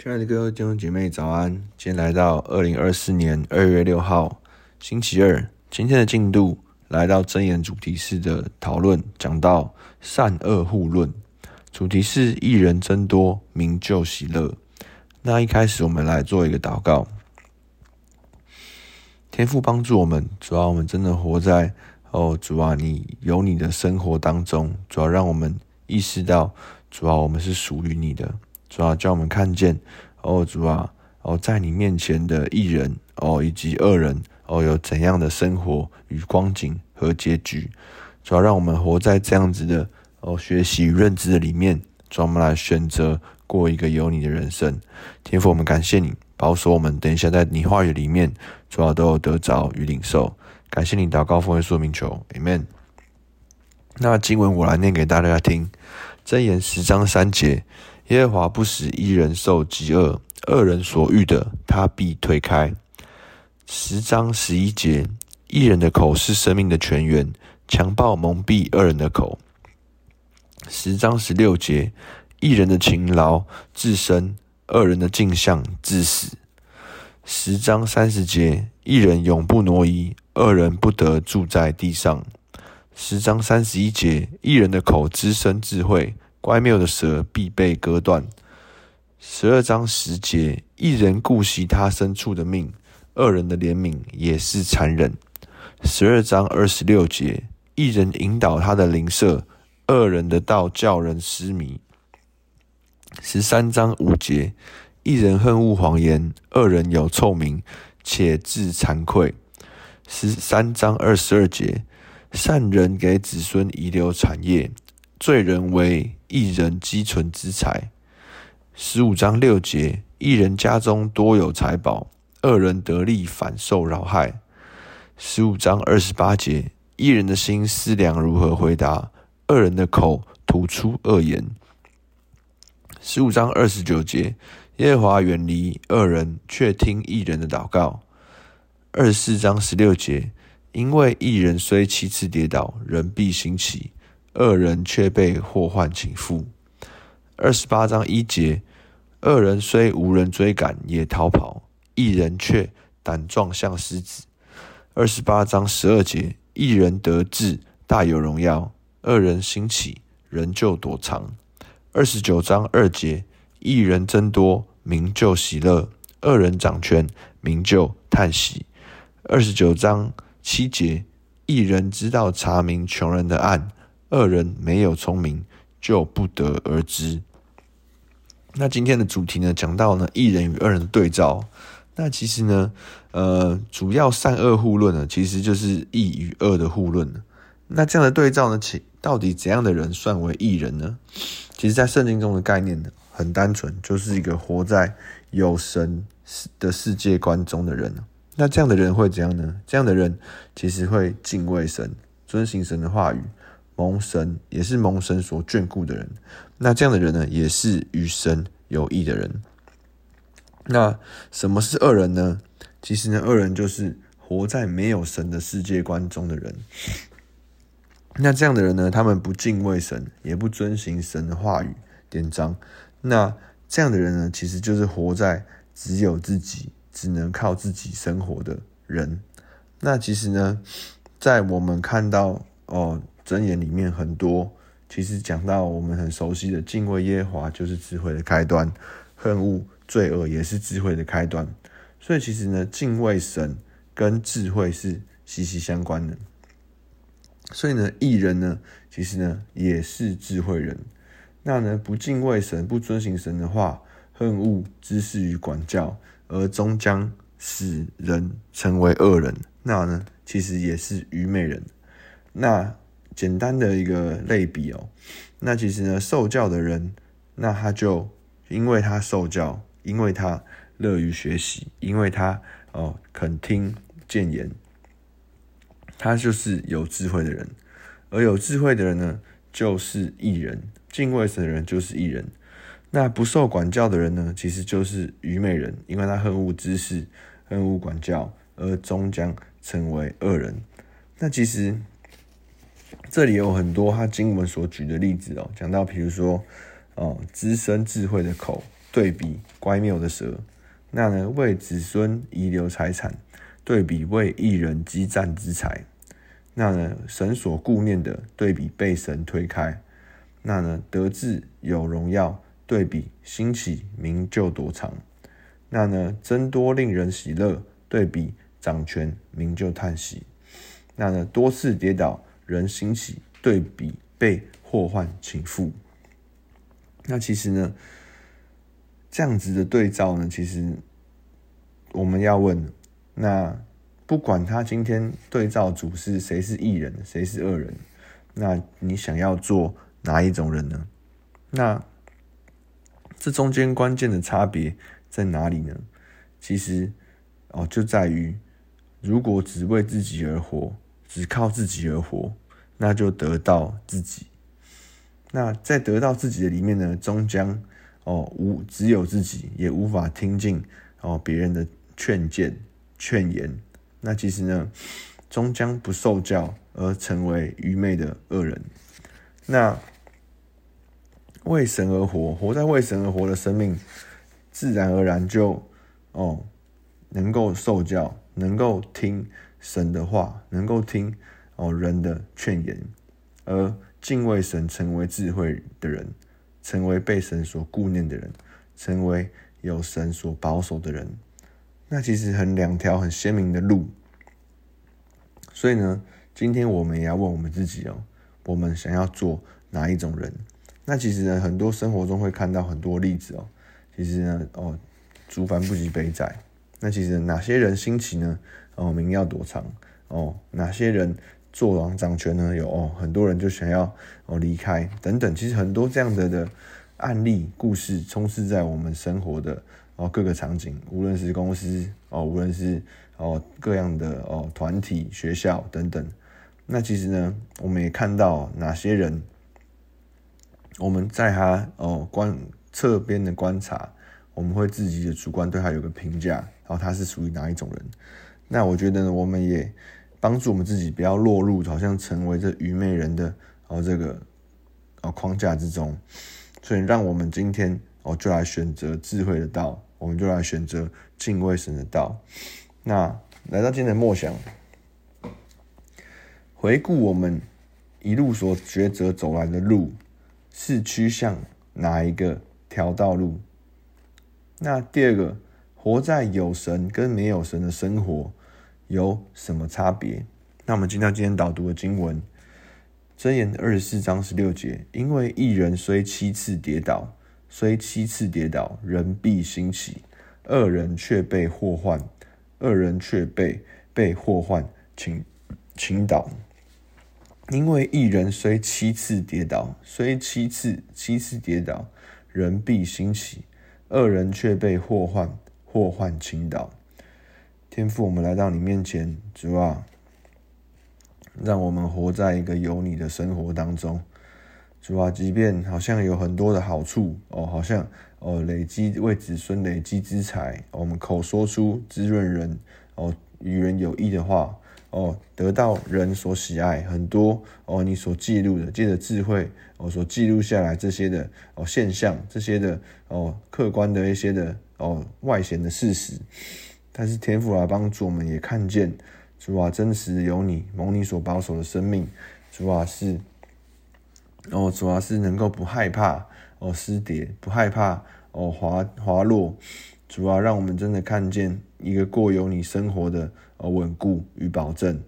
亲爱的各位弟兄姐妹，早安！今天来到二零二四年二月六号，星期二。今天的进度来到箴言主题式的讨论，讲到善恶互论。主题是一人增多，名就喜乐。那一开始我们来做一个祷告，天父帮助我们，主要我们真的活在哦，主啊，你有你的生活当中，主要让我们意识到，主要我们是属于你的。主要叫我们看见，哦，主啊，哦，在你面前的义人，哦，以及恶人，哦，有怎样的生活与光景和结局？主要让我们活在这样子的哦学习与认知的里面，主要我们来选择过一个有你的人生。天父，我们感谢你，保守我们，等一下在你话语里面，主要都有得着与领受。感谢你祷告奉耶稣名求，Amen。那经文我来念给大家听，箴言十章三节。耶和华不使一人受饥饿，恶人所欲的，他必推开。十章十一节，一人的口是生命的泉源，强暴蒙蔽恶人的口。十章十六节，一人的勤劳自生，恶人的径向自死。十章三十节，一人永不挪移，恶人不得住在地上。十章三十一节，一人的口滋生智慧。乖谬的蛇必被割断。十二章十节，一人顾惜他牲畜的命，恶人的怜悯也是残忍。十二章二十六节，一人引导他的灵舍，恶人的道叫人失迷。十三章五节，一人恨恶谎言，恶人有臭名，且自惭愧。十三章二十二节，善人给子孙遗留产业。罪人为一人积存之财。十五章六节，一人家中多有财宝，二人得利反受扰害。十五章二十八节，一人的心思量如何回答，二人的口吐出恶言。十五章二十九节，耶和华远离恶人，却听一人的祷告。二十四章十六节，因为一人虽七次跌倒，人必兴起。恶人却被祸患倾覆。二十八章一节，恶人虽无人追赶，也逃跑；一人却胆壮像狮子。二十八章十二节，一人得志，大有荣耀；恶人兴起，人就躲藏。二十九章二节，一人增多，民就喜乐；恶人掌权，民就叹息。二十九章七节，一人知道查明穷人的案。恶人没有聪明，就不得而知。那今天的主题呢，讲到呢，义人与恶人的对照。那其实呢，呃，主要善恶互论呢，其实就是义与恶的互论。那这样的对照呢，其到底怎样的人算为义人呢？其实，在圣经中的概念呢，很单纯，就是一个活在有神的世界观中的人。那这样的人会怎样呢？这样的人其实会敬畏神，遵行神的话语。蒙神也是蒙神所眷顾的人，那这样的人呢，也是与神有益的人。那什么是恶人呢？其实呢，恶人就是活在没有神的世界观中的人。那这样的人呢，他们不敬畏神，也不遵行神的话语典章。那这样的人呢，其实就是活在只有自己，只能靠自己生活的人。那其实呢，在我们看到哦。箴言里面很多，其实讲到我们很熟悉的敬畏耶和华就是智慧的开端，恨恶罪恶也是智慧的开端。所以其实呢，敬畏神跟智慧是息息相关的。所以呢，艺人呢，其实呢也是智慧人。那呢，不敬畏神，不遵行神的话，恨恶知识与管教，而终将使人成为恶人。那呢，其实也是愚昧人。那简单的一个类比哦，那其实呢，受教的人，那他就因为他受教，因为他乐于学习，因为他哦肯听谏言，他就是有智慧的人。而有智慧的人呢，就是义人；敬畏神的人就是义人。那不受管教的人呢，其实就是愚昧人，因为他恨恶知识，恨恶管教，而终将成为恶人。那其实。这里有很多他经文所举的例子哦，讲到比如说，哦，滋生智慧的口，对比乖谬的蛇；那呢，为子孙遗留财产，对比为一人积攒之财；那呢，神所顾念的，对比被神推开；那呢，得志有荣耀，对比兴起名就躲藏；那呢，增多令人喜乐，对比掌权名就叹息；那呢，多次跌倒人兴起，对比被祸患倾覆。那其实呢，这样子的对照呢，其实我们要问，那不管他今天对照组是谁是义人，谁是恶人，那你想要做哪一种人呢？那这中间关键的差别在哪里呢？其实哦，就在于如果只为自己而活，只靠自己而活，那就得到自己。那在得到自己的里面呢，终将哦无只有自己，也无法听进哦别人的劝谏劝言。那其实呢，终将不受教而成为愚昧的恶人。那为神而活，活在为神而活的生命，自然而然就哦能够受教，能够听神的话，能够听哦人的劝言，而。敬畏神，成为智慧的人，成为被神所顾念的人，成为有神所保守的人。那其实很两条很鲜明的路。所以呢，今天我们也要问我们自己哦，我们想要做哪一种人？那其实呢，很多生活中会看到很多例子哦。其实呢，哦，族繁不及备载。那其实哪些人兴起呢？哦，名要躲藏。哦，哪些人？做王掌权呢，有哦，很多人就想要哦离开等等，其实很多这样的的案例故事充斥在我们生活的哦各个场景，无论是公司哦，无论是哦各样的哦团体、学校等等。那其实呢，我们也看到哪些人，我们在他哦观侧边的观察，我们会自己的主观对他有个评价，然后他是属于哪一种人。那我觉得呢，我们也。帮助我们自己不要落入好像成为这愚昧人的哦这个哦框架之中，所以让我们今天哦就来选择智慧的道，我们就来选择敬畏神的道。那来到今天的默想，回顾我们一路所抉择走来的路，是趋向哪一个条道路？那第二个，活在有神跟没有神的生活。有什么差别？那我们进到今天导读的经文，箴言二十四章十六节，因为一人虽七次跌倒，虽七次跌倒，人必兴起；恶人却被祸患，恶人却被被祸患倾倾倒。因为一人虽七次跌倒，虽七次七次跌倒，人必兴起；恶人却被祸患祸患倾倒。天父，我们来到你面前，主啊，让我们活在一个有你的生活当中。主啊，即便好像有很多的好处哦，好像哦累积为子孙累积之财，我们口说出滋润人哦与人有益的话哦，得到人所喜爱，很多哦你所记录的，借着智慧哦所记录下来这些的哦现象，这些的哦客观的一些的哦外显的事实。但是天父来帮助我们，也看见主啊，真实有你，蒙你所保守的生命，主啊是哦，主啊是能够不害怕哦失跌，不害怕哦滑滑落，主啊让我们真的看见一个过有你生活的哦稳固与保证，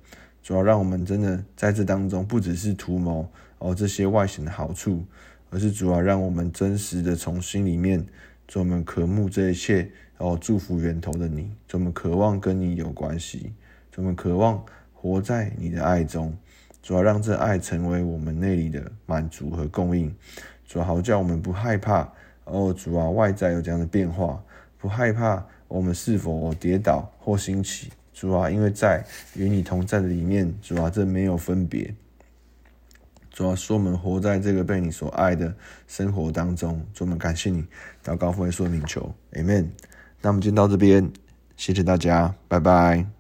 主要让我们真的在这当中不只是图谋哦这些外显的好处，而是主要让我们真实的从心里面，主我们渴慕这一切。哦，祝福源头的你，我们渴望跟你有关系，我们渴望活在你的爱中，主要让这爱成为我们内里的满足和供应，主要好叫我们不害怕哦，主啊，外在有这样的变化，不害怕我们是否跌倒或兴起，主啊，因为在与你同在的里面，主啊，这没有分别，主要说我们活在这个被你所爱的生活当中，主我们感谢你，祷告奉耶稣名求，Amen。那我们今天到这边，谢谢大家，拜拜。